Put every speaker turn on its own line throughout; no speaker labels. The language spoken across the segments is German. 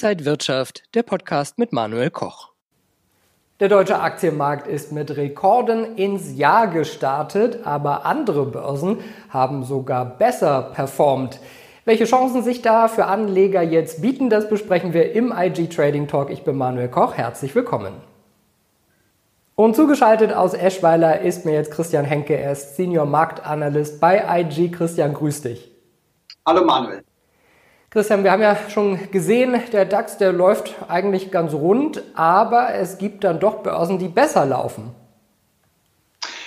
Inside Wirtschaft, der Podcast mit Manuel Koch.
Der deutsche Aktienmarkt ist mit Rekorden ins Jahr gestartet, aber andere Börsen haben sogar besser performt. Welche Chancen sich da für Anleger jetzt bieten, das besprechen wir im IG Trading Talk. Ich bin Manuel Koch, herzlich willkommen. Und zugeschaltet aus Eschweiler ist mir jetzt Christian Henke, er ist Senior Marktanalyst bei IG. Christian, grüß dich.
Hallo Manuel.
Christian, wir haben ja schon gesehen, der DAX, der läuft eigentlich ganz rund, aber es gibt dann doch Börsen, die besser laufen.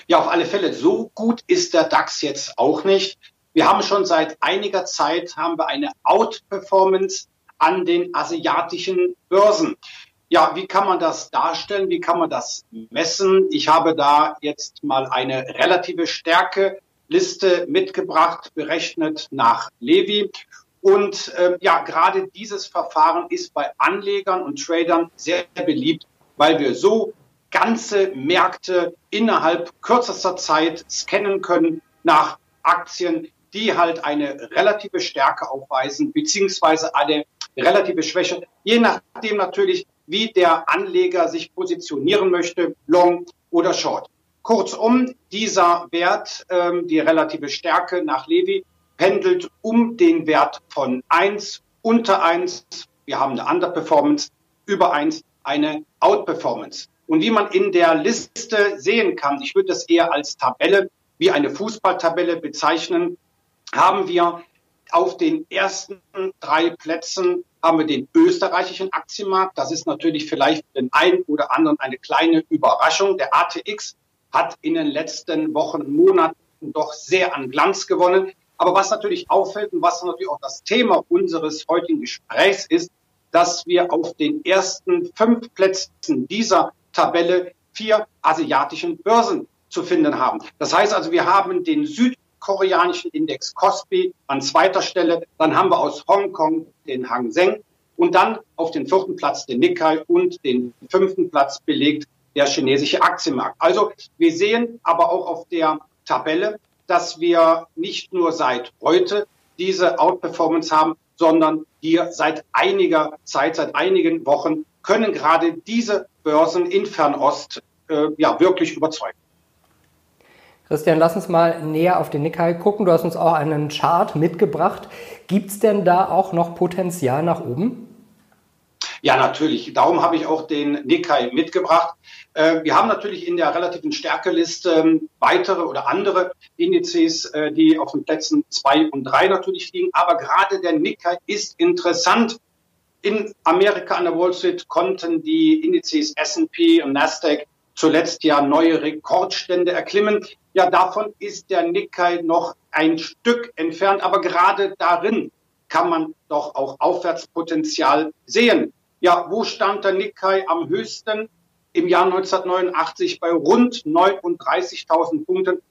Ja, auf alle Fälle. So gut ist der DAX jetzt auch nicht. Wir haben schon seit einiger Zeit haben wir eine Outperformance an den asiatischen Börsen. Ja, wie kann man das darstellen? Wie kann man das messen? Ich habe da jetzt mal eine relative Stärke Liste mitgebracht, berechnet nach Levi. Und äh, ja, gerade dieses Verfahren ist bei Anlegern und Tradern sehr, sehr beliebt, weil wir so ganze Märkte innerhalb kürzester Zeit scannen können nach Aktien, die halt eine relative Stärke aufweisen, beziehungsweise eine relative Schwäche, je nachdem natürlich, wie der Anleger sich positionieren möchte, long oder short. Kurzum, dieser Wert, ähm, die relative Stärke nach Levi, pendelt um den Wert von 1, unter 1, wir haben eine Underperformance, über 1 eine Outperformance. Und wie man in der Liste sehen kann, ich würde das eher als Tabelle, wie eine Fußballtabelle bezeichnen, haben wir auf den ersten drei Plätzen haben wir den österreichischen Aktienmarkt. Das ist natürlich vielleicht für den einen oder anderen eine kleine Überraschung. Der ATX hat in den letzten Wochen Monaten doch sehr an Glanz gewonnen. Aber was natürlich auffällt und was natürlich auch das Thema unseres heutigen Gesprächs ist, dass wir auf den ersten fünf Plätzen dieser Tabelle vier asiatischen Börsen zu finden haben. Das heißt also, wir haben den südkoreanischen Index Kospi an zweiter Stelle, dann haben wir aus Hongkong den Hang Seng und dann auf den vierten Platz den Nikkei und den fünften Platz belegt der chinesische Aktienmarkt. Also wir sehen aber auch auf der Tabelle, dass wir nicht nur seit heute diese Outperformance haben, sondern hier seit einiger Zeit, seit einigen Wochen können gerade diese Börsen in Fernost äh, ja wirklich überzeugen.
Christian, lass uns mal näher auf den Nikkei gucken. Du hast uns auch einen Chart mitgebracht. Gibt es denn da auch noch Potenzial nach oben?
Ja, natürlich. Darum habe ich auch den Nikkei mitgebracht. Äh, wir haben natürlich in der relativen Stärkeliste ähm, weitere oder andere Indizes, äh, die auf den Plätzen zwei und drei natürlich liegen. Aber gerade der Nikkei ist interessant. In Amerika an der Wall Street konnten die Indizes S&P und Nasdaq zuletzt ja neue Rekordstände erklimmen. Ja, davon ist der Nikkei noch ein Stück entfernt, aber gerade darin kann man doch auch Aufwärtspotenzial sehen. Ja, wo stand der Nikkei am höchsten? Im Jahr 1989 bei rund 39.000 Punkten.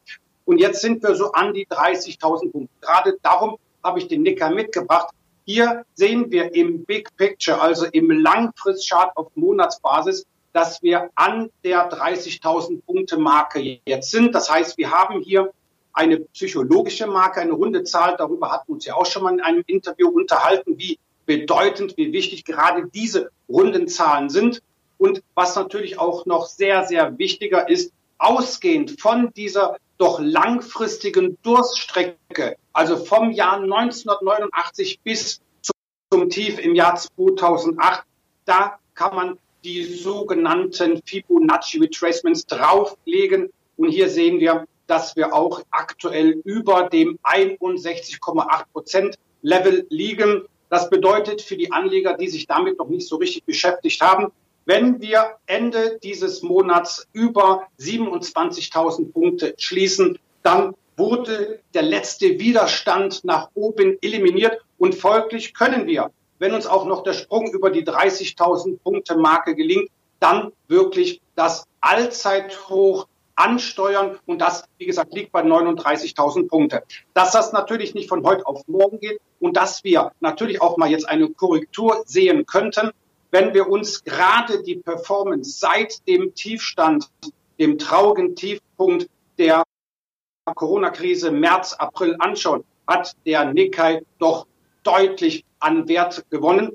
Und jetzt sind wir so an die 30.000 Punkte. Gerade darum habe ich den Nikkei mitgebracht. Hier sehen wir im Big Picture, also im Langfristchart auf Monatsbasis, dass wir an der 30.000 Punkte Marke jetzt sind. Das heißt, wir haben hier eine psychologische Marke, eine runde Zahl. Darüber hatten wir uns ja auch schon mal in einem Interview unterhalten, wie bedeutend, wie wichtig gerade diese runden Zahlen sind. Und was natürlich auch noch sehr, sehr wichtiger ist, ausgehend von dieser doch langfristigen Durststrecke, also vom Jahr 1989 bis zum Tief im Jahr 2008, da kann man die sogenannten Fibonacci Retracements drauflegen. Und hier sehen wir, dass wir auch aktuell über dem 61,8 Prozent Level liegen. Das bedeutet für die Anleger, die sich damit noch nicht so richtig beschäftigt haben, wenn wir Ende dieses Monats über 27.000 Punkte schließen, dann wurde der letzte Widerstand nach oben eliminiert und folglich können wir, wenn uns auch noch der Sprung über die 30.000 Punkte Marke gelingt, dann wirklich das Allzeithoch ansteuern. Und das, wie gesagt, liegt bei 39.000 Punkte. Dass das natürlich nicht von heute auf morgen geht und dass wir natürlich auch mal jetzt eine Korrektur sehen könnten, wenn wir uns gerade die Performance seit dem Tiefstand, dem traurigen Tiefpunkt der Corona-Krise März, April anschauen, hat der Nikkei doch deutlich an Wert gewonnen.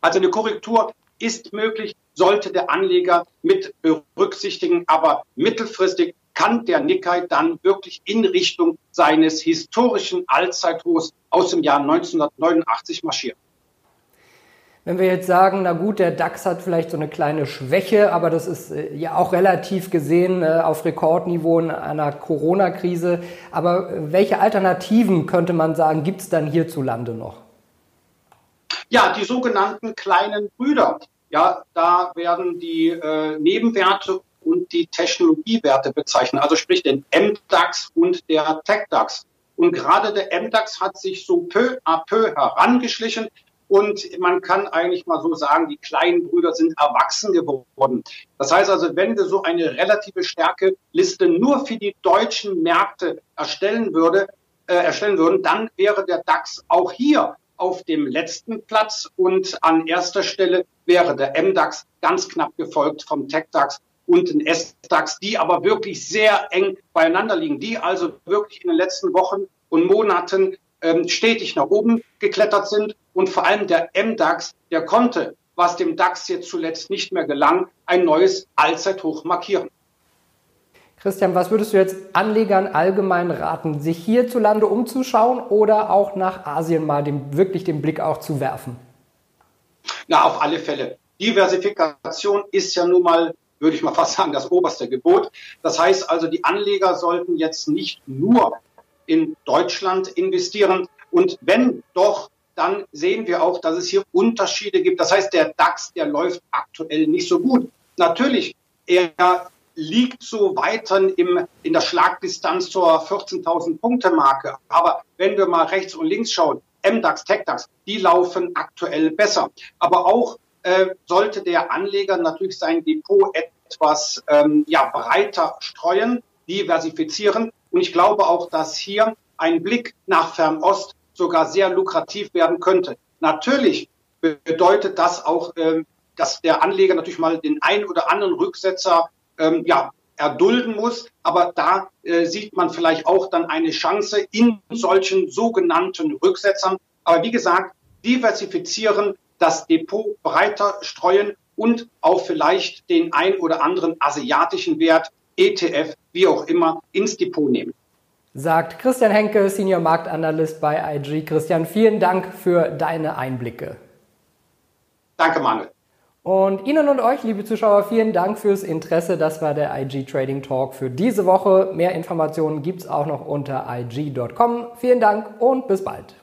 Also eine Korrektur ist möglich, sollte der Anleger mit berücksichtigen, aber mittelfristig kann der Nikkei dann wirklich in Richtung seines historischen Allzeithochs aus dem Jahr 1989 marschieren.
Wenn wir jetzt sagen, na gut, der DAX hat vielleicht so eine kleine Schwäche, aber das ist äh, ja auch relativ gesehen äh, auf Rekordniveau in einer Corona-Krise. Aber äh, welche Alternativen könnte man sagen, gibt es dann hierzulande noch?
Ja, die sogenannten kleinen Brüder. Ja, da werden die äh, Nebenwerte und die Technologiewerte bezeichnet, also sprich den MDAX und der TechDAX. Und gerade der MDAX hat sich so peu à peu herangeschlichen. Und man kann eigentlich mal so sagen, die kleinen Brüder sind erwachsen geworden. Das heißt also, wenn wir so eine relative Stärke-Liste nur für die deutschen Märkte erstellen würde, äh, erstellen würden, dann wäre der DAX auch hier auf dem letzten Platz und an erster Stelle wäre der MDAX ganz knapp gefolgt vom TechDAX und den S-DAX, die aber wirklich sehr eng beieinander liegen, die also wirklich in den letzten Wochen und Monaten ähm, stetig nach oben geklettert sind und vor allem der MDAX, der konnte, was dem DAX jetzt zuletzt nicht mehr gelang, ein neues Allzeithoch markieren.
Christian, was würdest du jetzt Anlegern allgemein raten, sich hierzulande umzuschauen oder auch nach Asien mal den, wirklich den Blick auch zu werfen?
Na, auf alle Fälle. Diversifikation ist ja nun mal, würde ich mal fast sagen, das oberste Gebot. Das heißt also, die Anleger sollten jetzt nicht nur in Deutschland investieren. Und wenn doch, dann sehen wir auch, dass es hier Unterschiede gibt. Das heißt, der DAX, der läuft aktuell nicht so gut. Natürlich, er liegt so weiter im, in der Schlagdistanz zur 14.000 Punkte Marke. Aber wenn wir mal rechts und links schauen, MDAX, TechDAX, die laufen aktuell besser. Aber auch äh, sollte der Anleger natürlich sein Depot etwas ähm, ja, breiter streuen, diversifizieren. Und ich glaube auch, dass hier ein Blick nach Fernost sogar sehr lukrativ werden könnte. Natürlich bedeutet das auch, ähm, dass der Anleger natürlich mal den ein oder anderen Rücksetzer ähm, ja, erdulden muss. Aber da äh, sieht man vielleicht auch dann eine Chance in solchen sogenannten Rücksetzern. Aber wie gesagt, diversifizieren, das Depot breiter streuen und auch vielleicht den ein oder anderen asiatischen Wert, ETF, wie auch immer, ins Depot nehmen
sagt Christian Henke, Senior Marktanalyst bei IG. Christian, vielen Dank für deine Einblicke.
Danke, Manuel.
Und Ihnen und euch, liebe Zuschauer, vielen Dank fürs Interesse. Das war der IG Trading Talk für diese Woche. Mehr Informationen gibt es auch noch unter IG.com. Vielen Dank und bis bald.